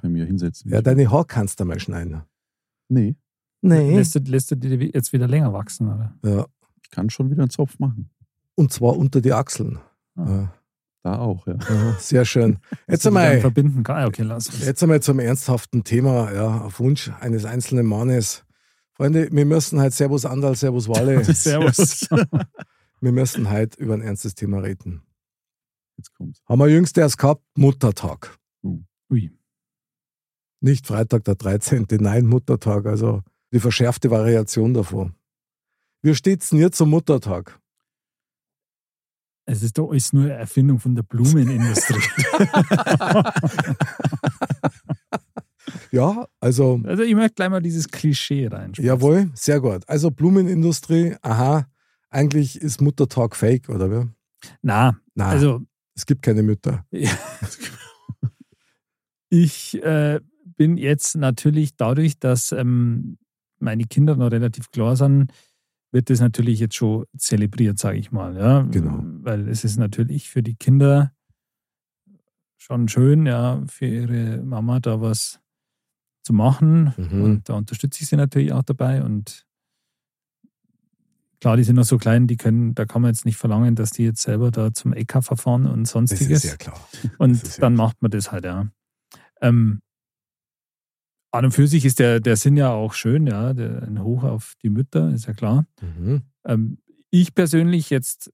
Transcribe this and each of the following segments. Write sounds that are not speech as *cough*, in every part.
Kann ich mir hinsetzen. Ja, deine Haare kannst du mal schneiden. nee, Nee. Lässt du, lässt du die jetzt wieder länger wachsen, oder? Ja. ich kann schon wieder einen Zopf machen. Und zwar unter die Achseln. Ah. Ja. Da auch, ja. Ja, sehr schön. *laughs* Jetzt einmal, verbinden kann. Ah, okay, lass uns. jetzt einmal zum ernsthaften Thema, ja, auf Wunsch eines einzelnen Mannes. Freunde, wir müssen halt Servus Andal, Servus Wale. *laughs* *laughs* Servus. wir müssen halt über ein ernstes Thema reden. Jetzt kommt's. Haben wir jüngst erst gehabt, Muttertag. Ui. Nicht Freitag der 13., nein, Muttertag, also die verschärfte Variation davon. Wie steht's denn jetzt zum Muttertag? Es ist doch alles nur eine Erfindung von der Blumenindustrie. *laughs* Ja, also also ich möchte gleich mal dieses Klischee rein. Jawohl, sehr gut. Also Blumenindustrie, aha, eigentlich ist Muttertag fake, oder wie? Na, Na, also es gibt keine Mütter. *laughs* ich äh, bin jetzt natürlich dadurch, dass ähm, meine Kinder noch relativ klar sind, wird das natürlich jetzt schon zelebriert, sage ich mal. Ja? Genau. Weil es ist natürlich für die Kinder schon schön, ja, für ihre Mama da was zu machen. Mhm. Und da unterstütze ich sie natürlich auch dabei. Und klar, die sind noch so klein, die können, da kann man jetzt nicht verlangen, dass die jetzt selber da zum EK verfahren und Das sonstiges. ist ja klar. Und Das ist dann klar. macht man das halt, ja. Ähm, an und für sich ist der, der Sinn ja auch schön, ja. Der, ein Hoch auf die Mütter, ist ja klar. Mhm. Ähm, ich persönlich jetzt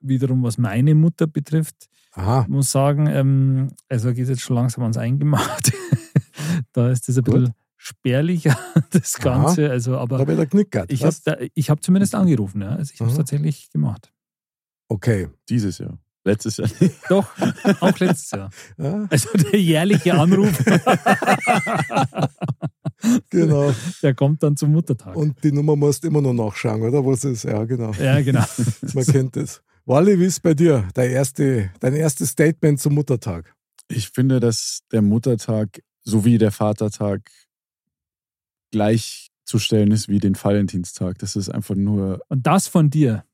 wiederum, was meine Mutter betrifft, Aha, muss sagen, ähm, also geht jetzt schon langsam ans Eingemachte. *laughs* da ist das ein Gut. bisschen spärlicher, *laughs* das Aha. Ganze. Also, da aber wird er knickert. ich habe hab zumindest angerufen, ja. Also ich habe es Mhm. tatsächlich gemacht. Okay. Dieses Jahr. Letztes Jahr. *laughs* Doch, auch letztes Jahr. Ja, Also der jährliche Anruf, *laughs* genau. der kommt dann zum Muttertag. Und die Nummer musst du immer noch nachschauen, oder? Was ist? Ja, genau. ja, genau. *laughs* Man kennt es. Wally, wie ist bei dir? Dein, erste, dein erstes Statement zum Muttertag. Ich finde, dass der Muttertag sowie der Vatertag gleichzustellen ist wie den Valentinstag. Das ist einfach nur, Und das von dir.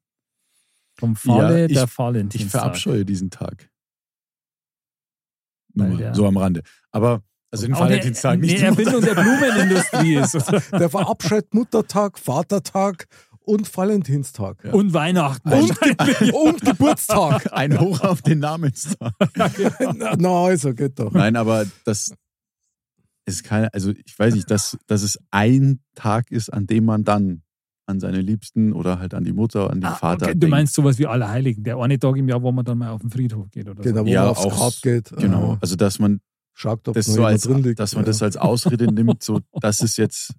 Vom Falle Ja, ich- der ich Valentinstag. verabscheue diesen Tag. Nur mal, der- so am Rande. Aber, also den Valentinstag nicht. Eine den Erfindung der Blumenindustrie *laughs* ist. Der verabscheut Muttertag, Vatertag und Valentinstag. Ja. Und Weihnachten. Und, Ge und Geburtstag. *laughs* Ein Hoch auf den Namenstag. *laughs* Na, na, also geht doch. Nein, aber das ist keine, also ich weiß nicht, dass, dass es ein Tag ist, an dem man dann an seine Liebsten oder halt an die Mutter, an den Ah, Vater okay, du meinst sowas wie Allerheiligen, der eine Tag im Jahr, wo man dann mal auf den Friedhof geht oder Genau, so. wo Ja, man aufs auch- Grab geht. Genau, Aha. also dass man Schaut, ob das so als, drin liegt. dass man ja. das als Ausrede nimmt, so *laughs* das ist jetzt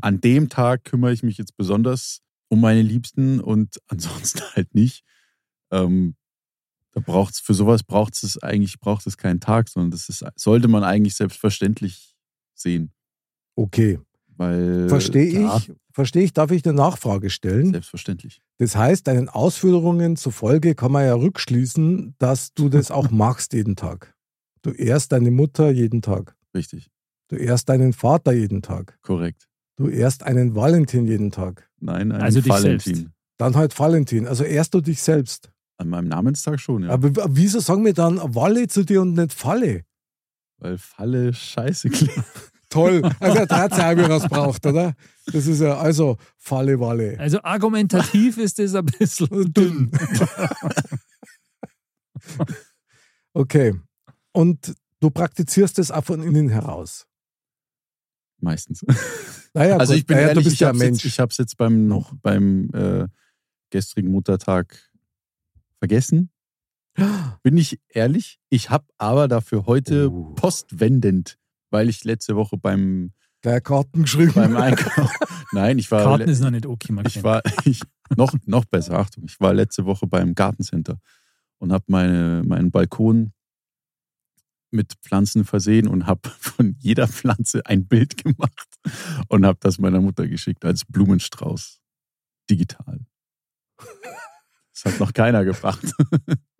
an dem Tag kümmere ich mich jetzt besonders um meine Liebsten und ansonsten *laughs* halt nicht. Ähm, da braucht's für sowas braucht es eigentlich braucht es keinen Tag, sondern das ist sollte man eigentlich selbstverständlich sehen, Okay, verstehe ich. Verstehe ich. Darf ich eine Nachfrage stellen? selbstverständlich. Das heißt, deinen Ausführungen zufolge kann man ja rückschließen, dass du das *laughs* auch machst jeden Tag. Du ehrst deine Mutter jeden Tag. Richtig, Du ehrst deinen Vater jeden Tag. korrekt. Du ehrst einen Valentin jeden Tag. Nein, ein Also Valentin. selbst. Dann halt Valentin. Also ehrst du dich selbst. An meinem Namenstag schon, ja. Aber wieso sagen wir dann Walle zu dir und nicht Falle? weil Falle scheiße klingt. *laughs* Toll. Also er hat ja was braucht, oder? Das ist ja also Falle, Walle. Also argumentativ ist das ein bisschen *laughs* dünn. Okay. Und du praktizierst es auch von innen heraus. Meistens. Naja, also gut. ich bin naja, ehrlich, ich ja habe ein es Mensch. jetzt, ich hab's jetzt beim, Noch. beim äh, gestrigen Muttertag vergessen. *gasps* Bin ich ehrlich? Ich habe aber dafür heute Oh. postwendend, weil ich letzte Woche beim, Gleich Karten geschrieben. beim Einkauf. *laughs* Nein, ich war. Karten ist noch nicht okay, man ich war *laughs* ich, noch, noch besser, Achtung, ich war letzte Woche beim Gartencenter und habe meine, meinen Balkon mit Pflanzen versehen und habe *laughs* von jeder Pflanze ein Bild gemacht und habe das meiner Mutter geschickt als Blumenstrauß. Digital. Das hat noch keiner gebracht.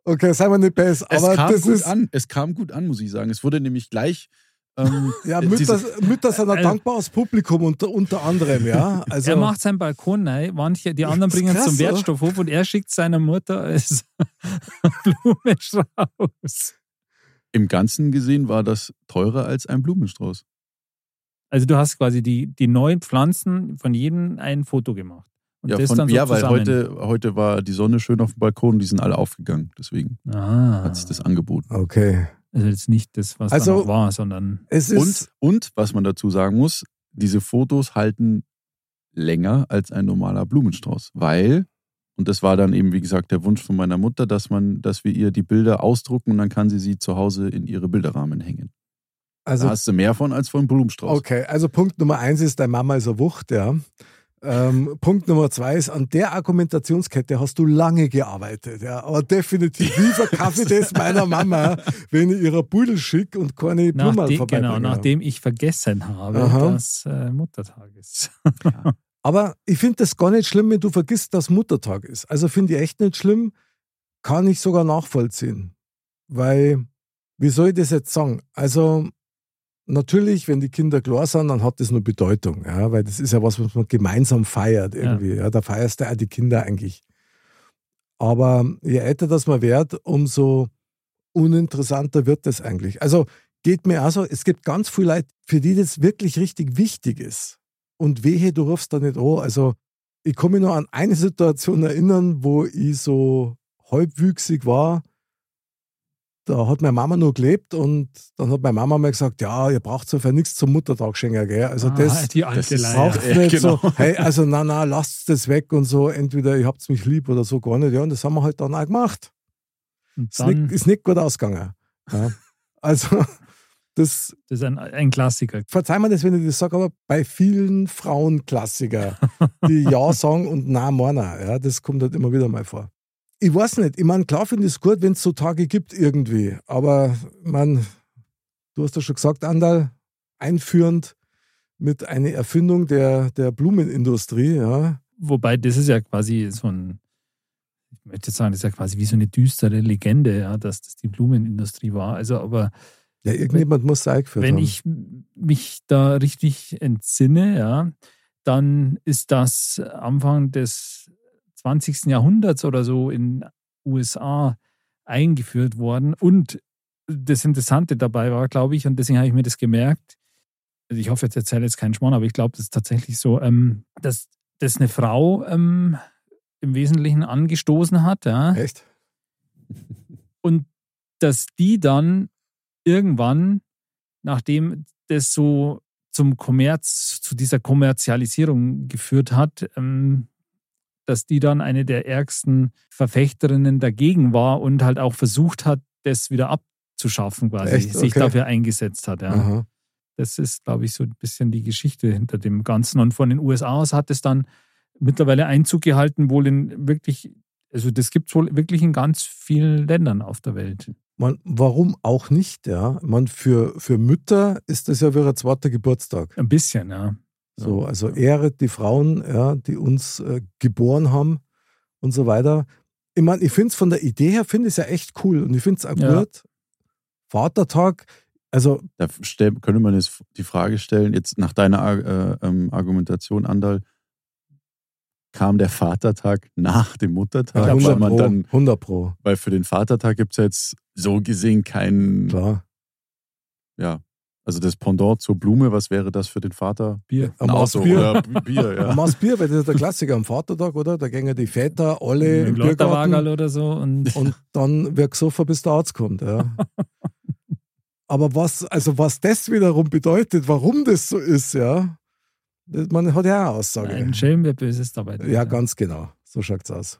Okay, sei mal nicht besser. Es Aber kam das gut ist. an. Es kam gut an, muss ich sagen. Es wurde nämlich gleich. Ähm, Ja, diese- Mütter, Mütter sind ein Äh, dankbares Publikum unter, unter anderem, ja. Also, er macht seinen Balkon rein, manche, die anderen bringen es krass, zum oder? Wertstoffhof und er schickt seiner Mutter als *laughs* Blumenstrauß. Im Ganzen gesehen war das teurer als ein Blumenstrauß. Also du hast quasi die, die neuen Pflanzen von jedem ein Foto gemacht. Und Ja, das von, dann so ja weil heute, heute war die Sonne schön auf dem Balkon, die sind alle aufgegangen. Deswegen Ah, hat sich das angeboten. okay. Also jetzt nicht das, was Also- da noch war, sondern Es ist. Und, und, was man dazu sagen muss, diese Fotos halten länger als ein normaler Blumenstrauß, weil, und das war dann eben, wie gesagt, der Wunsch von meiner Mutter, dass man, dass wir ihr die Bilder ausdrucken und dann kann sie sie zu Hause in ihre Bilderrahmen hängen. also, da hast du mehr von als von Blumenstrauß. okay, also Punkt Nummer eins ist, deine Mama ist eine Wucht, ja. Ähm, Punkt Nummer zwei ist, an der Argumentationskette hast du lange gearbeitet, ja. Aber definitiv, wie verkaufe ich das *laughs* meiner Mama, wenn ich ihrer Pudel schicke und keine Blumen vorbeibringe? genau, nachdem ich vergessen habe, Aha. dass äh, Muttertag ist. Aber ich finde das gar nicht schlimm, wenn du vergisst, dass Muttertag ist. Also finde ich echt nicht schlimm, kann ich sogar nachvollziehen. Weil, wie soll ich das jetzt sagen? Also, natürlich, wenn die Kinder klar sind, dann hat das nur Bedeutung, ja, weil das ist ja was, was man gemeinsam feiert irgendwie. Ja. da feierst du auch die Kinder eigentlich. Aber je älter das man wird, umso uninteressanter wird das eigentlich. Also geht mir auch so, es gibt ganz viele Leute, für die das wirklich richtig wichtig ist. Und wehe, du rufst da nicht an. Also ich kann mich noch an eine Situation erinnern, wo ich so halbwüchsig war. Da hat meine Mama noch gelebt und dann hat meine Mama mal gesagt, ja, ihr braucht so für nichts zum Muttertag schenken, gell? Also Ah, das die alte das braucht Ja, nicht genau. so, hey, also na, na, lasst das weg und so, entweder ihr habt mich lieb oder so gar nicht. Ja, und das haben wir halt dann auch gemacht. Ist nicht, ist nicht gut ausgegangen. Ja. *laughs* Also, das, das ist ein, ein Klassiker. verzeih mir das, wenn ich das sage, aber bei vielen Frauen Klassiker, die Ja *laughs* sagen und Na meinen, ja, das kommt halt immer wieder mal vor. Ich weiß nicht, ich meine, klar finde ich es gut, wenn es so Tage gibt irgendwie, aber man, du hast ja schon gesagt, Andal, einführend mit einer Erfindung der, der Blumenindustrie, ja. Wobei, das ist ja quasi so ein, ich möchte jetzt sagen, das ist ja quasi wie so eine düstere Legende, ja, dass das die Blumenindustrie war. Also, aber Ja, irgendjemand muss es eingeführt wenn haben. ich mich da richtig entsinne, ja, dann ist das Anfang des 20. Jahrhunderts oder so in USA eingeführt worden. Und das Interessante dabei war, glaube ich, und deswegen habe ich mir das gemerkt, also ich hoffe, jetzt erzähle jetzt keinen Schmarrn, aber ich glaube, das ist tatsächlich so, ähm, dass das eine Frau ähm, im Wesentlichen angestoßen hat, ja, Echt? *laughs* und dass die dann irgendwann, nachdem das so zum Kommerz, zu dieser Kommerzialisierung geführt hat, ähm, dass die dann eine der ärgsten Verfechterinnen dagegen war und halt auch versucht hat, das wieder abzuschaffen, quasi, Echt? sich Okay. dafür eingesetzt hat. Ja. Aha. Das ist, glaube ich, so ein bisschen die Geschichte hinter dem Ganzen. Und von den USA aus hat es dann mittlerweile Einzug gehalten, wohl in wirklich, also das gibt es wohl wirklich in ganz vielen Ländern auf der Welt. Man, warum auch nicht, ja? Man, für, für Mütter ist das ja wie ein zweiter Geburtstag. Ein bisschen, ja. So, also ehret die Frauen, ja, die uns äh, geboren haben und so weiter. Ich meine, ich finde es von der Idee her, finde ich es ja echt cool und ich finde es auch Ja. gut. Vatertag, also Da stell, könnte man jetzt die Frage stellen, jetzt nach deiner äh, ähm, Argumentation, Andal, kam der Vatertag nach dem Muttertag? ja, weil 100 man Pro, dann, 100 Pro, weil für den Vatertag gibt es ja jetzt so gesehen keinen, klar. ja, also das Pendant zur Blume, was wäre das für den Vater? Bier. Ein Ein Maß Auto Bier. oder B- Bier, Ein ja. Maß Bier, weil das ist der Klassiker am Vatertag, oder? Da gehen ja die Väter alle im Ein Biergarten oder so. Und *laughs* und dann wird gesoffen, bis der Arzt kommt. Ja. *laughs* Aber was, also was das wiederum bedeutet, warum das so ist, ja, das- man hat ja auch eine Aussage. ein Schelm, wer Böses dabei tut, Ja, ganz genau. So schaut's aus.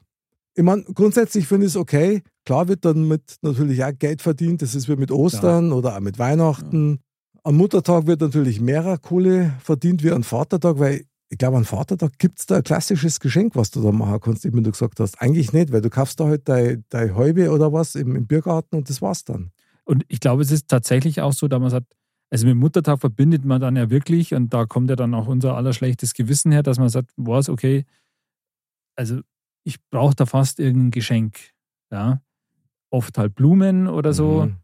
Ich meine, grundsätzlich finde ich es okay. Klar wird dann mit natürlich auch Geld verdient. Das ist wie mit Ostern oder auch mit Weihnachten. Am Muttertag wird natürlich mehr Kohle verdient wie am Vatertag, weil ich glaube, am Vatertag gibt es da ein klassisches Geschenk, was du da machen kannst, wie du gesagt hast. Eigentlich nicht, weil du kaufst da halt deine dein Halbe oder was im, im Biergarten und das war's dann. Und ich glaube, es ist tatsächlich auch so, da man sagt, also mit Muttertag verbindet man dann ja wirklich, und da kommt ja dann auch unser allerschlechtes Gewissen her, dass man sagt, was, okay, also ich brauche da fast irgendein Geschenk. Ja. Oft halt Blumen oder so. Mhm.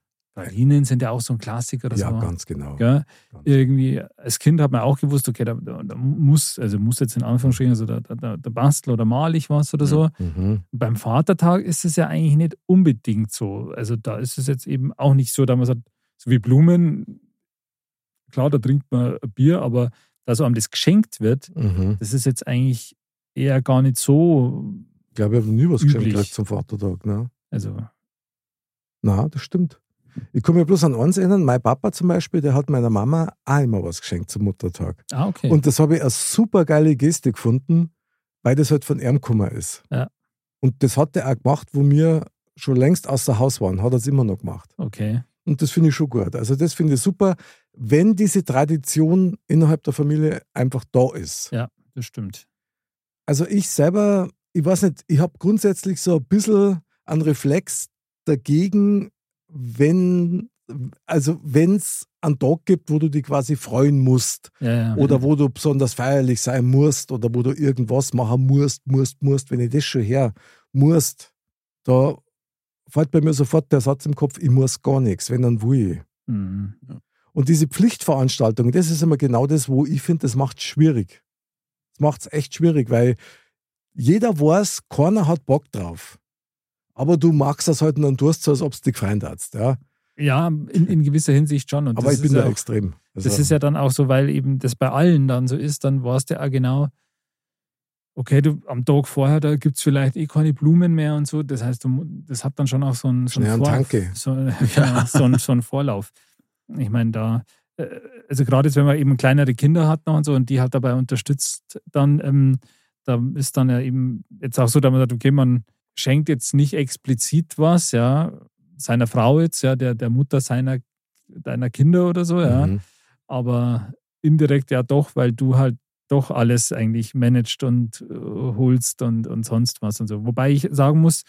Pralinen sind ja auch so ein Klassiker oder Ja, so. ganz genau. Gell? Ganz Irgendwie, als Kind hat man auch gewusst, okay, da, da, da muss, also muss jetzt in Anführungsstrichen, also da, da, da bastel oder mal ich was oder so. Mhm. Beim Vatertag ist es ja eigentlich nicht unbedingt so. Also da ist es jetzt eben auch nicht so, dass man sagt, so wie Blumen, klar, da trinkt man Bier, aber da so einem das geschenkt wird, Mhm. das ist jetzt eigentlich eher gar nicht so, Ich glaube, ich habe noch nie was geschenkt zum Vatertag. Ne? also Na, das stimmt. Ich kann mich bloß an eins erinnern, mein Papa zum Beispiel, der hat meiner Mama auch immer was geschenkt zum Muttertag. ah, okay. Und das habe ich eine super geile Geste gefunden, weil das halt von ihm gekommen ist. Ja. Und das hat er auch gemacht, wo wir schon längst außer Haus waren, hat er es immer noch gemacht. okay. Und das finde ich schon gut. Also das finde ich super, wenn diese Tradition innerhalb der Familie einfach da ist. Ja, das stimmt. Also ich selber, ich weiß nicht, ich habe grundsätzlich so ein bisschen einen Reflex dagegen, wenn, also wenn es einen Tag gibt, wo du dich quasi freuen musst Ja, ja. oder wo du besonders feierlich sein musst oder wo du irgendwas machen musst, musst, musst, wenn ich das schon her musst, da fällt bei mir sofort der Satz im Kopf, ich muss gar nichts, wenn dann will ich. Mhm. Und diese Pflichtveranstaltungen, das ist immer genau das, wo ich finde, das macht es schwierig. Das macht es echt schwierig, weil jeder weiß, keiner hat Bock drauf. Aber du magst das halt und dann tust du, als ob es dich gefreut hast. Ja? Ja, in, in gewisser Hinsicht schon. Und Aber ich bin da ja extrem. Also, Das ist ja dann auch so, weil eben das bei allen dann so ist, dann weißt du auch genau, okay, du am Tag vorher, da gibt es vielleicht eh keine Blumen mehr und so. Das heißt, du, das hat dann schon auch so einen, so Schnell einen, am Vor Tanke. so, *laughs* ja, so, einen, so einen Vorlauf. Ich meine, da, äh, also gerade jetzt, wenn man eben kleinere Kinder hat noch und so und die halt dabei unterstützt, dann, ähm, da ist dann ja eben jetzt auch so, dass man sagt, okay, man schenkt jetzt nicht explizit was, ja, seiner Frau jetzt, ja, der, der Mutter seiner, deiner Kinder oder so, ja Mhm. aber indirekt ja doch, weil du halt doch alles eigentlich managst und äh, holst und, und sonst was und so. Wobei ich sagen muss,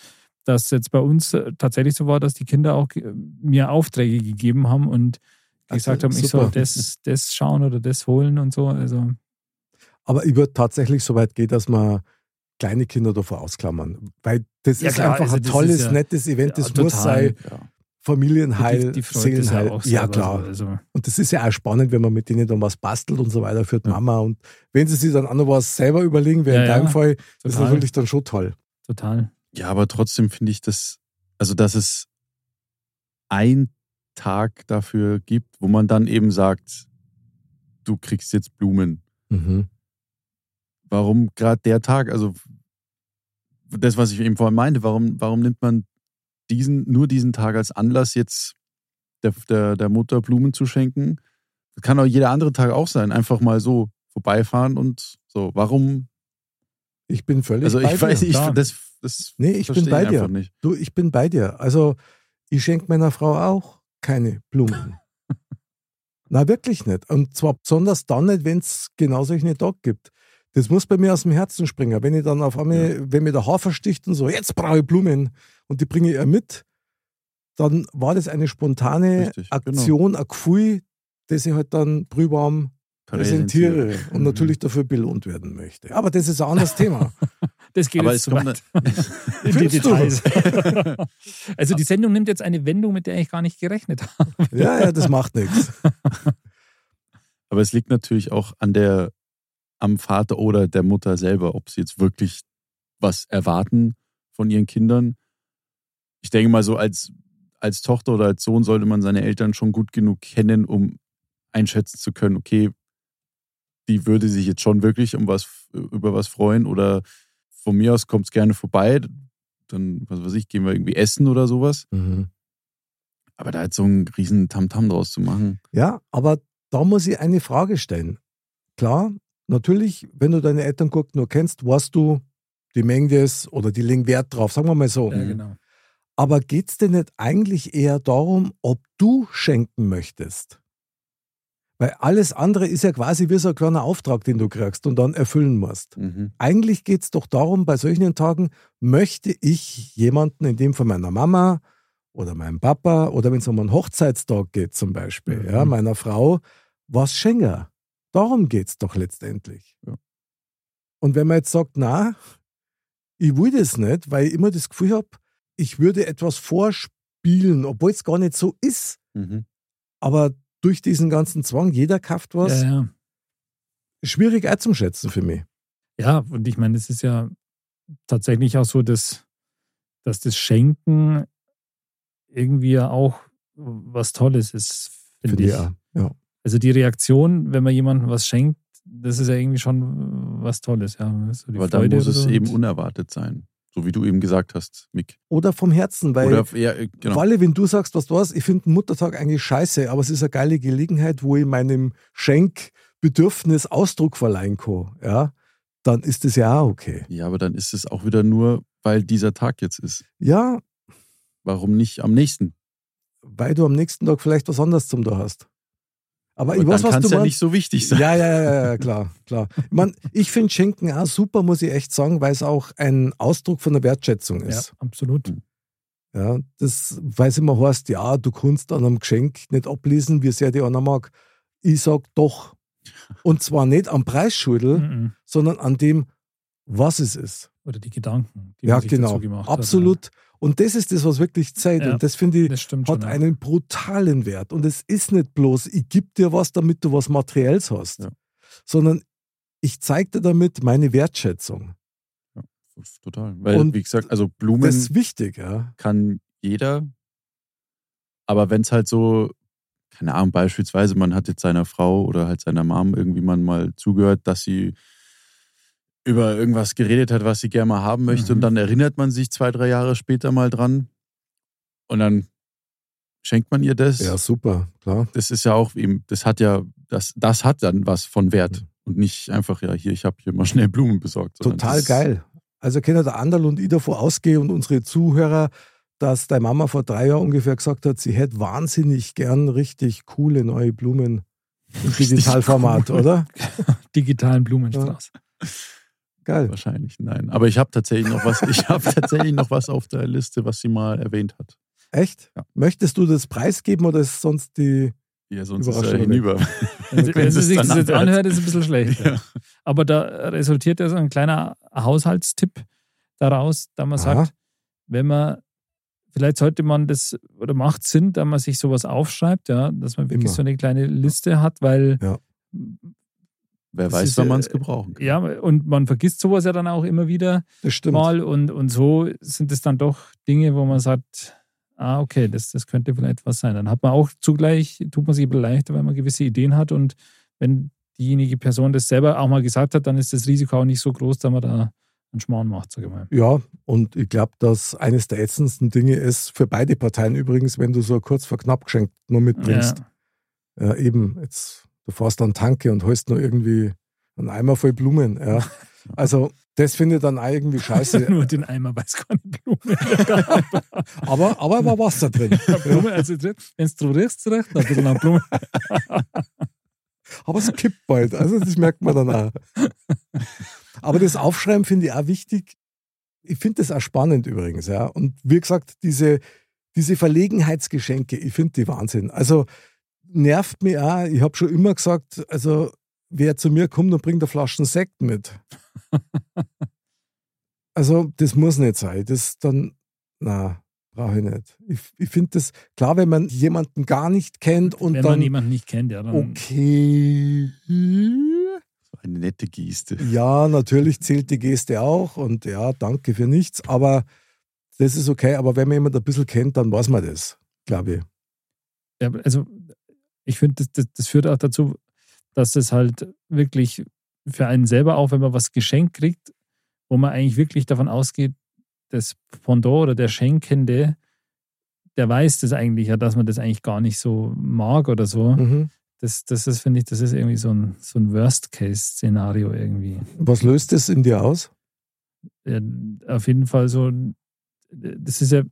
dass jetzt bei uns äh, tatsächlich so war, dass die Kinder auch äh, mir Aufträge gegeben haben und gesagt Also, haben, ich super. soll das, das schauen oder das holen und so. Also Aber ich würde tatsächlich so weit gehen, dass man kleine Kinder davor ausklammern. Weil das Ja, ist klar, einfach also ein tolles, ja- nettes Event. Das ja, muss sein. Familienheil, die, die Seelenheil. ja auch ja, klar. So. Also, Und das ist ja auch spannend, wenn man mit denen dann was bastelt und so weiter für die Ja. Mama. Und wenn sie sich dann auch noch was selber überlegen, wie Ja, in deinem ja. Fall, das ist natürlich dann schon toll. total. Ja, aber trotzdem finde ich das, also dass es ein Tag dafür gibt, wo man dann eben sagt, du kriegst jetzt Blumen. Mhm. Warum gerade der Tag? Also das, was ich eben vorhin meinte, warum, warum nimmt man diesen, nur diesen Tag als Anlass, jetzt der, der, der Mutter Blumen zu schenken? Das kann auch jeder andere Tag auch sein. Einfach mal so vorbeifahren und so. Warum? Ich bin völlig Also bei ich weiß dir. nicht, klar. das, das Nee, ich bin bei dir. nicht. Du, ich bin bei dir. Also, ich schenke meiner Frau auch keine Blumen. *laughs* Na, wirklich nicht. Und zwar besonders dann nicht, wenn es genau solche Tag gibt. Das muss bei mir aus dem Herzen springen. Wenn ich dann auf einmal, wenn mir der Haar versticht und so, jetzt brauche ich Blumen und die bringe ich ihr mit, dann war das eine spontane Richtig, genau. Aktion, ein Gefühl, das ich halt dann brühwarm präsentiere und natürlich dafür belohnt werden möchte. Aber das ist ein anderes Thema. *laughs* Das geht Aber jetzt es zu kommt weit *laughs* in die? Details. *laughs* also die Sendung nimmt jetzt eine Wendung, mit der ich gar nicht gerechnet habe. Ja, ja, das macht nichts. Aber es liegt natürlich auch an der, am Vater oder der Mutter selber, ob sie jetzt wirklich was erwarten von ihren Kindern. Ich denke mal so, als, als Tochter oder als Sohn sollte man seine Eltern schon gut genug kennen, um einschätzen zu können, okay, die würde sich jetzt schon wirklich um was, über was freuen oder von mir aus kommt es gerne vorbei. Dann, was weiß ich, gehen wir irgendwie essen oder sowas. Mhm. Aber da jetzt so einen riesen Tamtam draus zu machen. Ja, aber da muss ich eine Frage stellen. Klar, natürlich, wenn du deine Eltern guckst, nur kennst, weißt du, die mengen das oder die legen Wert drauf, sagen wir mal so. Ja, genau. Aber geht es denn nicht eigentlich eher darum, ob du schenken möchtest? Weil alles andere ist ja quasi wie so ein kleiner Auftrag, den du kriegst und dann erfüllen musst. Mhm. Eigentlich geht es doch darum, bei solchen Tagen möchte ich jemanden, in dem von meiner Mama oder meinem Papa oder wenn es um einen Hochzeitstag geht zum Beispiel, Mhm. ja, meiner Frau, was schenken. Darum geht es doch letztendlich. Ja. Und wenn man jetzt sagt, na, ich will das nicht, weil ich immer das Gefühl habe, ich würde etwas vorspielen, obwohl es gar nicht so ist. Mhm. Aber durch diesen ganzen Zwang, jeder kauft was, Ja, ja. schwierig einzuschätzen für mich. Ja, und ich meine, es ist ja tatsächlich auch so, dass, dass das Schenken irgendwie ja auch was Tolles ist, finde ich. auch. Ja. Also die Reaktion, wenn man jemandem was schenkt, das ist ja irgendwie schon was Tolles, ja. So die Aber dann Freude muss es so. eben unerwartet sein. So wie du eben gesagt hast, Mick. Oder vom Herzen, weil Oder ja, äh, genau. Walle, wenn du sagst, was du hast, ich finde Muttertag eigentlich scheiße, aber es ist eine geile Gelegenheit, wo ich meinem Schenkbedürfnis Ausdruck verleihen kann, ja, dann ist das ja auch okay. Ja, aber dann ist es auch wieder nur, weil dieser Tag jetzt ist. Ja, Warum nicht am nächsten? weil du am nächsten Tag vielleicht was anderes zum da hast. Aber ich weiß, dann was kann du es ja meinst. nicht so wichtig sein. Ja, ja, ja, ja, klar, klar. Ich, mein, ich finde Schenken auch super, muss ich echt sagen, weil es auch ein Ausdruck von der Wertschätzung Ja, ist. absolut. Ja, das weiß immer heißt, ja, du kannst an einem Geschenk nicht ablesen, wie sehr die einer mag. Ich sag doch. Und zwar nicht am Preisschulden, Mhm. sondern an dem, was es ist. Oder die Gedanken, die ja, man sich genau. dazu gemacht Absolut. Und das ist das, was wirklich zählt. Ja, Und das finde ich, Das hat schon. ja. einen brutalen Wert. Und es ist nicht bloß, ich gebe dir was, damit du was Materielles hast, Ja. sondern ich zeige dir damit meine Wertschätzung. Total. Weil, Und wie gesagt, also Blumen Das ist wichtig, ja. kann jeder. Aber wenn es halt so, keine Ahnung, beispielsweise, man hat jetzt seiner Frau oder halt seiner Mom irgendwie man mal zugehört, dass sie über irgendwas geredet hat, was sie gerne mal haben möchte. Mhm. Und dann erinnert man sich zwei, drei Jahre später mal dran. Und dann schenkt man ihr das. Ja, super, klar. Das ist ja auch eben, das hat ja, das, das hat dann was von Wert. Mhm. Und nicht einfach, ja, hier, ich habe hier mal schnell Blumen besorgt. Total geil. Also können der Anderl und ich davon ausgehen und unsere Zuhörer, dass deine Mama vor drei Jahren ungefähr gesagt hat, sie hätte wahnsinnig gern richtig coole neue Blumen im Digitalformat, cool. oder? *laughs* *laughs* Digitalen Blumenstrauß. Geil. Wahrscheinlich, nein. Aber ich habe tatsächlich noch was, ich habe *laughs* tatsächlich noch was auf der Liste, was sie mal erwähnt hat. Echt? Ja. Möchtest du das preisgeben oder ist sonst die. Ja, sonst ist Überraschung er hinüber. *laughs* Wenn, Wenn sie sich das jetzt anhört. anhört, ist es ein bisschen schlecht. Ja. Aber da resultiert ja so ein kleiner Haushaltstipp daraus, da man Aha. sagt, wenn man, vielleicht sollte man das, oder macht Sinn, da man sich sowas aufschreibt, ja, dass man wirklich Immer. so eine kleine Liste hat, weil Ja. Wer Das weiß, ist, wann äh, man es gebrauchen kann. ja, und man vergisst sowas ja dann auch immer wieder Das stimmt. mal und, und so sind es dann doch Dinge, wo man sagt, ah, okay, das, das könnte vielleicht was sein. Dann hat man auch zugleich, tut man sich ein bisschen leichter, weil man gewisse Ideen hat und wenn diejenige Person das selber auch mal gesagt hat, dann ist das Risiko auch nicht so groß, dass man da einen Schmarrn macht, sage ich mal. Ja, und ich glaube, dass eines der ätzendsten Dinge ist, für beide Parteien übrigens, wenn du so kurz vor knapp geschenkt nur mitbringst. Ja. eben, jetzt, du fährst dann Tanke und holst nur irgendwie einen Eimer voll Blumen. Ja. Also, das finde ich dann auch irgendwie scheiße. *laughs* Nur den Eimer weiß keine Blume. *laughs* aber, aber war Wasser drin. Blume, also wenn du riechst, recht, ein bisschen an Blume. *laughs* Aber es kippt bald. Also, das merkt man dann auch. Aber das Aufschreiben finde ich auch wichtig. Ich finde das auch spannend übrigens. Ja. Und wie gesagt, diese, diese Verlegenheitsgeschenke, ich finde die Wahnsinn. Also nervt mich auch. Ich habe schon immer gesagt, also wer zu mir kommt und bringt eine Flaschen Sekt mit. *laughs* Also das muss nicht sein. Das dann, na, brauche ich nicht. Ich, ich finde das, klar, wenn man jemanden gar nicht kennt und wenn dann man jemanden nicht kennt, ja, dann Okay. So eine nette Geste. Ja, natürlich zählt die Geste auch und ja, danke für nichts, aber das ist okay. Aber wenn man jemand ein bisschen kennt, dann weiß man das, glaube ich. Ja, also ich finde, das, das, das führt auch dazu, dass es halt wirklich für einen selber auch, wenn man was geschenkt kriegt, wo man eigentlich wirklich davon ausgeht, das Pendant oder der Schenkende, der weiß das eigentlich ja, dass man das eigentlich gar nicht so mag oder so. Mhm. Das, das ist, finde ich, das ist irgendwie so ein, so ein Worst-Case-Szenario irgendwie. Was löst das in dir aus? Ja, auf jeden Fall so, das ist ja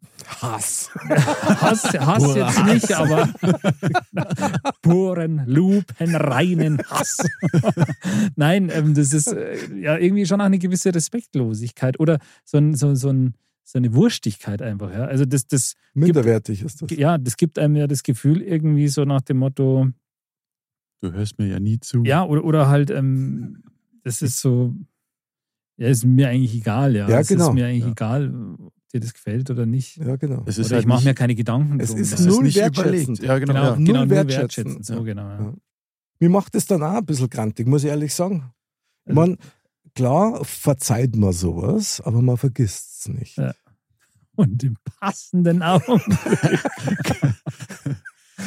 Hass. Hass, Hass jetzt Hass. nicht, aber *laughs* puren, lupenreinen Hass. *laughs* Nein, ähm, das ist äh, ja irgendwie schon auch eine gewisse Respektlosigkeit oder so ein, so, so ein, so eine Wurstigkeit einfach. Ja? Also das, das Minderwertig ist das. ja, das gibt einem ja das Gefühl irgendwie so nach dem Motto, Du hörst mir ja nie zu. ja, oder, oder halt, ähm, das ist so, ja, ist mir eigentlich egal, ja. Ja, es genau. ist mir eigentlich Ja. egal, dir das gefällt oder nicht. Ja, genau. Es ist oder halt ich mache mir keine Gedanken Es drum. ist ja. es ist null nicht wertschätzend. Ja, genau. Genau, ja. Null genau, nur wertschätzen. wertschätzen. So, genau. Ja. Ja. Mir macht es dann auch ein bisschen grantig, muss ich ehrlich sagen. Ich Also- meine, klar verzeiht man sowas, aber man vergisst es nicht. Ja. Und im passenden Augenblick *laughs*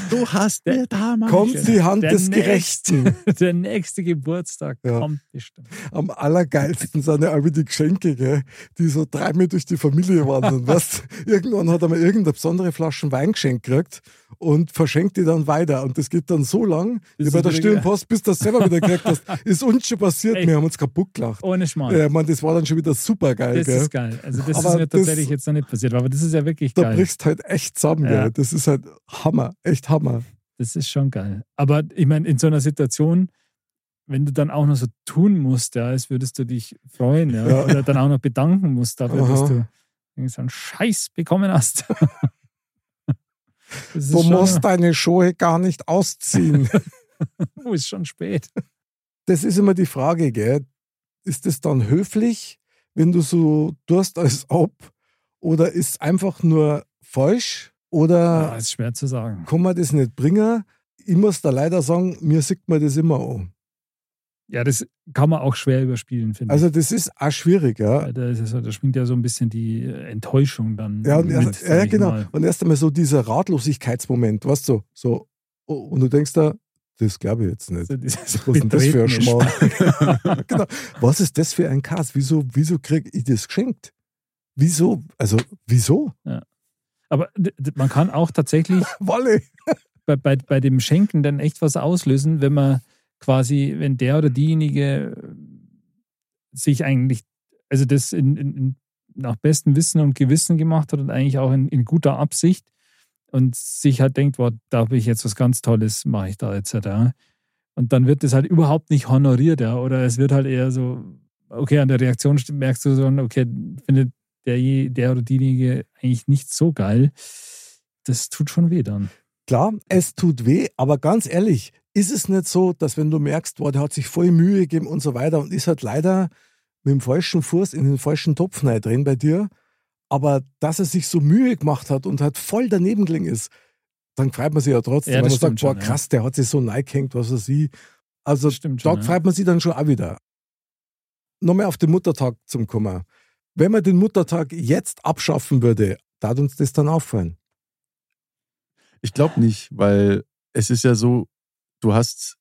Du hast mir damals. Kommt die Hand Der des nächste- Gerechten. *laughs* der nächste Geburtstag Ja. kommt bestimmt. Am allergeilsten sind ja alle die Geschenke, gell, die so dreimal durch die Familie wandern. *laughs* weißt? Irgendwann hat er mal irgendeine besondere Flasche Wein geschenkt gekriegt und verschenkt die dann weiter. Und das geht dann so lang, wie bei der stillen Post, bis du das selber wieder gekriegt hast. *laughs* Ist uns schon passiert, Echt? wir haben uns kaputt gelacht. Ohne Schmarrn. Ja, man, das war dann schon wieder super geil, das gell? ist geil. Also das Aber ist mir das- tatsächlich jetzt noch nicht passiert, aber das ist ja wirklich Da geil. brichst halt echt zusammen, Ja. gell? Das ist halt Hammer, echt Hammer. Das ist schon geil. Aber ich meine, in so einer Situation, wenn du dann auch noch so tun musst, ja, als würdest du dich freuen, ja, Ja. oder dann auch noch bedanken musst dafür, dass Aha. du irgendwie so einen Scheiß bekommen hast. *laughs* Du schon, musst deine Schuhe gar nicht ausziehen. oh, *laughs* ist schon spät. das ist immer die Frage, gell? Ist es dann höflich, wenn du so tust, als ob? Oder ist es einfach nur falsch? Ja, Oder ist schwer zu sagen. kann man das nicht bringen? Ich muss da leider sagen, mir sieht man das immer an. Ja, das kann man auch schwer überspielen, finde ich. Also das ist auch schwierig, ja. Da, ist ja so, da schwingt ja so ein bisschen die Enttäuschung dann. Ja, und mit, erst, ja genau. mal. Und erst einmal so dieser Ratlosigkeitsmoment, weißt du, so, und du denkst da, das glaube ich jetzt nicht. Also Was ist denn das für ein Schmarrn? *laughs* genau. Was ist das für ein Kass? Wieso, wieso kriege ich das geschenkt? Wieso? Also, wieso? Aber man kann auch tatsächlich *laughs* Wolle. bei, bei, bei dem Schenken dann echt was auslösen, wenn man quasi, wenn der oder diejenige sich eigentlich, also das in, in, nach bestem Wissen und Gewissen gemacht hat und eigentlich auch in, in guter Absicht und sich halt denkt, boah, da habe ich jetzt was ganz Tolles, mache ich da jetzt halt, ja. Und dann wird das halt überhaupt nicht honoriert, ja. Oder es wird halt eher so, okay, an der Reaktion merkst du so, okay, findet der, der oder diejenige eigentlich nicht so geil. Das tut schon weh dann. Klar, es tut weh, aber ganz ehrlich, ist es nicht so, dass wenn du merkst, boah, der hat sich voll Mühe gegeben und so weiter und ist halt leider mit dem falschen Fuß in den falschen Topf drin bei dir, aber dass er sich so Mühe gemacht hat und halt voll daneben gelegen ist, dann freut man sich ja trotzdem, Ja, das man sagt, boah, schon, ja. krass, der hat sich so neigehängt, was weiß ich. Also da schon, ja. freut man sich dann schon auch wieder. Nochmal auf den Muttertag zum Kommen. Wenn man den Muttertag jetzt abschaffen würde, darf uns das dann auffallen. Ich glaube nicht, weil es ist ja so, du hast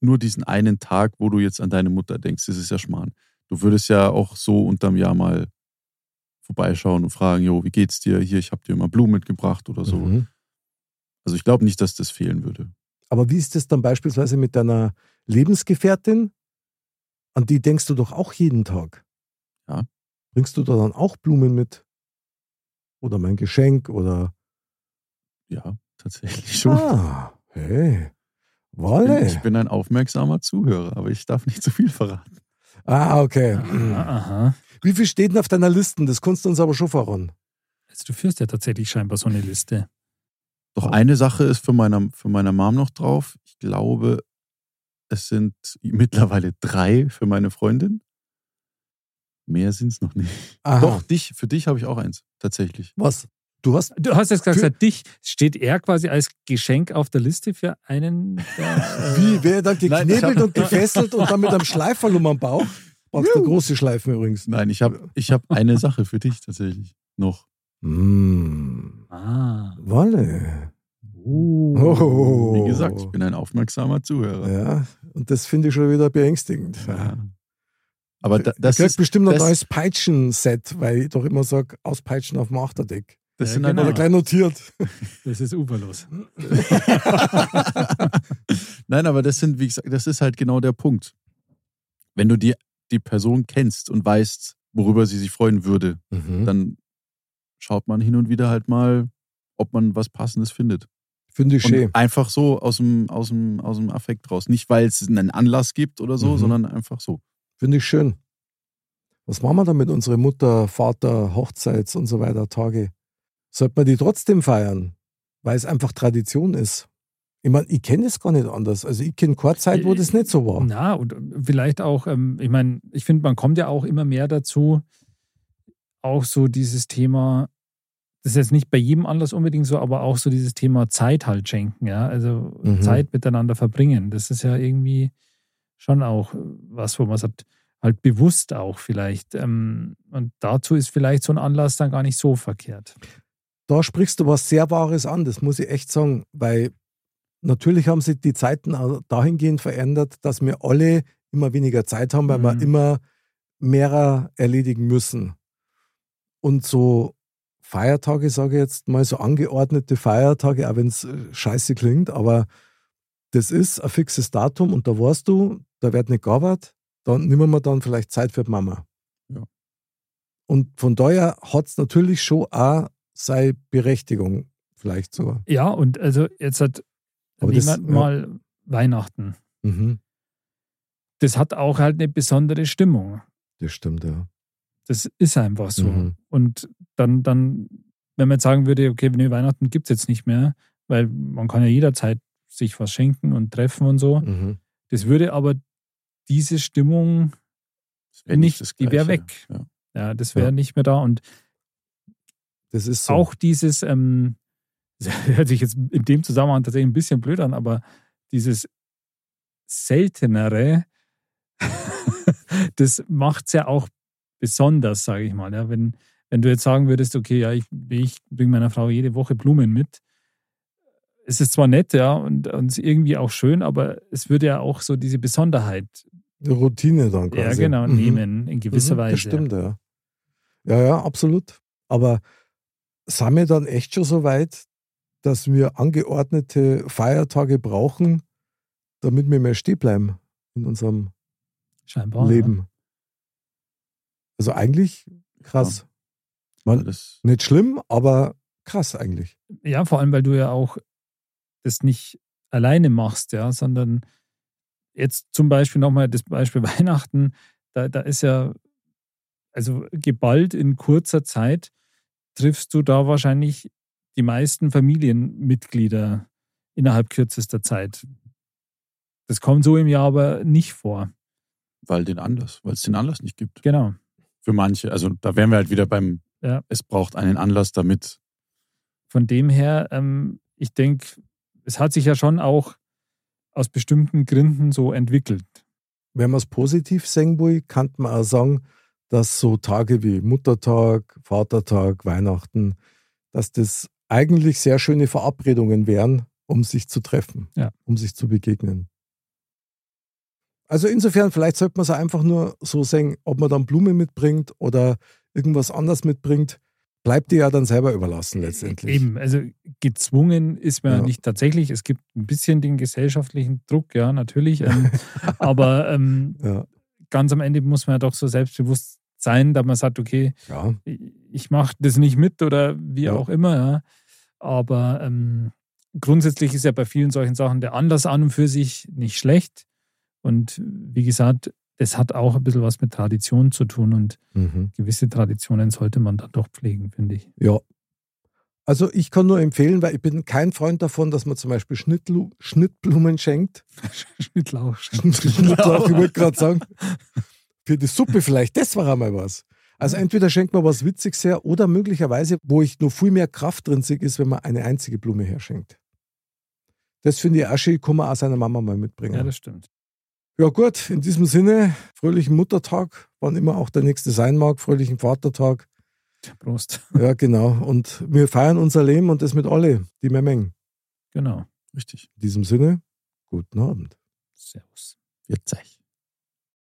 nur diesen einen Tag, wo du jetzt an deine Mutter denkst. Das ist ja Schmarrn. Du würdest ja auch so unterm Jahr mal vorbeischauen und fragen, jo, wie geht's dir? Hier, ich habe dir mal Blumen mitgebracht oder so. Mhm. Also ich glaube nicht, dass das fehlen würde. Aber wie ist das dann beispielsweise mit deiner Lebensgefährtin? An die denkst du doch auch jeden Tag. Ja. Bringst du da dann auch Blumen mit? Oder mein Geschenk? Oder. Ja, tatsächlich schon. Ah, hey. Ich bin, Wolle. ich bin ein aufmerksamer Zuhörer, aber ich darf nicht zu viel verraten. Ah, okay. Aha, aha. Wie viel steht denn auf deiner Liste? Das kannst du uns aber schon verraten. Also du führst ja tatsächlich scheinbar so eine Liste. Doch eine Sache ist für meine, für meine Mom noch drauf. Ich glaube, es sind mittlerweile drei für meine Freundin. Mehr sind es noch nicht. Aha. Doch, dich, für dich habe ich auch eins, tatsächlich. Was? Du hast. Du hast jetzt gesagt, dich steht er quasi als Geschenk auf der Liste für einen. Der, *laughs* äh, Wie? Wer dann Nein, ich geknebelt hab- und gefesselt und dann mit einem Schleiferl um den Bauch? Brauchst du große Schleifen übrigens. Nein, ich habe ich hab eine Sache für dich tatsächlich noch. Mmh. Ah. Wolle. Oh. Oh. Wie gesagt, ich bin ein aufmerksamer Zuhörer. Ja, und das finde ich schon wieder beängstigend. Ja. Aber da, das, ich ist, bestimmt ein neues Peitschen-Set, weil ich doch immer sage, auspeitschen auf dem Achterdeck. das Ja, sind genau. Gleich notiert. *laughs* Das ist uferlos. *laughs* Nein, aber das sind, wie gesagt, das ist halt genau der Punkt. Wenn du die, die Person kennst und weißt, worüber sie sich freuen würde, Mhm. dann schaut man hin und wieder halt mal, ob man was Passendes findet. Finde ich schön. Einfach so aus dem, aus dem, aus dem Affekt raus. Nicht, weil es einen Anlass gibt oder so, Mhm. sondern einfach so. Finde ich schön. Was machen wir da mit unseren Mutter, Vater, Hochzeits und so weiter Tage? Sollte man die trotzdem feiern, weil es einfach Tradition ist? Ich meine, ich kenne es gar nicht anders. Also ich kenne keine Zeit, wo das nicht so war. Na, und vielleicht auch, ähm, ich meine, ich finde, man kommt ja auch immer mehr dazu, auch so dieses Thema, das ist jetzt nicht bei jedem Anlass unbedingt so, aber auch so dieses Thema Zeit halt schenken, ja. Also Mhm. Zeit miteinander verbringen. Das ist ja irgendwie schon auch was, wo man sagt, halt bewusst auch vielleicht. Ähm, und dazu ist vielleicht so ein Anlass dann gar nicht so verkehrt. Da sprichst du was sehr Wahres an, das muss ich echt sagen, weil natürlich haben sich die Zeiten dahingehend verändert, dass wir alle immer weniger Zeit haben, weil wir Mhm. immer mehrer erledigen müssen. Und so Feiertage, sage ich jetzt mal, so angeordnete Feiertage, auch wenn es äh, scheiße klingt, aber das ist ein fixes Datum und da weißt du, da wird nicht gearbeitet, dann nehmen wir dann vielleicht Zeit für die Mama. Ja. Und von daher hat es natürlich schon auch seine Berechtigung, vielleicht sogar. Ja, und also jetzt hat Aber nehmen das- wir ja. mal Weihnachten. Mhm. Das hat auch halt eine besondere Stimmung. Das stimmt, ja. Das ist einfach so. Mhm. Und dann, dann, wenn man jetzt sagen würde, okay, nee, Weihnachten gibt es jetzt nicht mehr, weil man kann ja jederzeit sich was schenken und treffen und so. Mhm. Das würde aber diese Stimmung, Das wär Nicht, das die wär Gleiche. weg. Ja. ja, das wäre Ja. nicht mehr da. Und Das ist so. auch dieses, ähm, *laughs* das hört sich jetzt in dem Zusammenhang tatsächlich ein bisschen blöd an, aber dieses seltenere, *laughs* das macht es ja auch besonders, sage ich mal. Ja, wenn, wenn du jetzt sagen würdest, okay, ja, ich, ich bringe meiner Frau jede Woche Blumen mit, es ist zwar nett, ja, und, und irgendwie auch schön, aber es würde ja auch so diese Besonderheit, Eine Routine dann ja quasi. genau, Mhm. nehmen in gewisser Mhm, Weise. Das stimmt, ja. Ja, ja, absolut. Aber sind wir dann echt schon so weit, dass wir angeordnete Feiertage brauchen, damit wir mehr stehen bleiben in unserem Scheinbar. Leben? Also eigentlich krass. Man, Das, nicht schlimm, aber krass eigentlich. Ja. ja, vor allem, weil du ja auch das nicht alleine machst, ja, sondern jetzt zum Beispiel nochmal das Beispiel *laughs* Weihnachten, da, da ist ja, also geballt in kurzer Zeit triffst du da wahrscheinlich die meisten Familienmitglieder innerhalb kürzester Zeit. Das kommt so im Jahr aber nicht vor. weil den Anlass, weil es den Anlass nicht gibt. Genau. Für manche. Also da wären wir halt wieder beim, Ja. es braucht einen Anlass, damit. Von dem her, ähm, ich denke, es hat sich ja schon auch aus bestimmten Gründen so entwickelt. Wenn man es positiv sehen will, kann man auch sagen, dass so Tage wie Muttertag, Vatertag, Weihnachten, dass das eigentlich sehr schöne Verabredungen wären, um sich zu treffen, Ja. um sich zu begegnen. Also insofern, vielleicht sollte man es einfach nur so sehen, ob man dann Blumen mitbringt oder irgendwas anderes mitbringt, bleibt dir ja dann selber überlassen letztendlich. Eben, also gezwungen ist man Ja. nicht tatsächlich. Es gibt ein bisschen den gesellschaftlichen Druck, ja, natürlich. Ähm, *laughs* aber ähm, Ja, ganz am Ende muss man ja doch so selbstbewusst sein, dass man sagt, okay, ja. ich mache das nicht mit oder wie auch immer. Ja. Aber ähm, grundsätzlich ist ja bei vielen solchen Sachen der Anlass an und für sich nicht schlecht. Und wie gesagt, das hat auch ein bisschen was mit Tradition zu tun und Mhm. gewisse Traditionen sollte man dann doch pflegen, finde ich. Ja. Also ich kann nur empfehlen, weil ich bin kein Freund davon, dass man zum Beispiel Schnittlu Schnittblumen schenkt. *laughs* Schnittlauch. Schnittlauch, ich wollte gerade sagen. *laughs* Für die Suppe vielleicht, das war einmal was. Also entweder schenkt man was Witziges her oder möglicherweise, wo ich noch viel mehr Kraft drin sehe, ist, wenn man eine einzige Blume herschenkt. Das finde ich auch schön, kann man auch seiner Mama mal mitbringen. Ja, das stimmt. Gut, in diesem Sinne, fröhlichen Muttertag, wann immer auch der nächste sein mag, fröhlichen Vatertag. Prost. Ja, genau. Und wir feiern unser Leben und das mit alle, die mengen. Genau. Richtig. In diesem Sinne, guten Abend. Servus. Wird Zeit.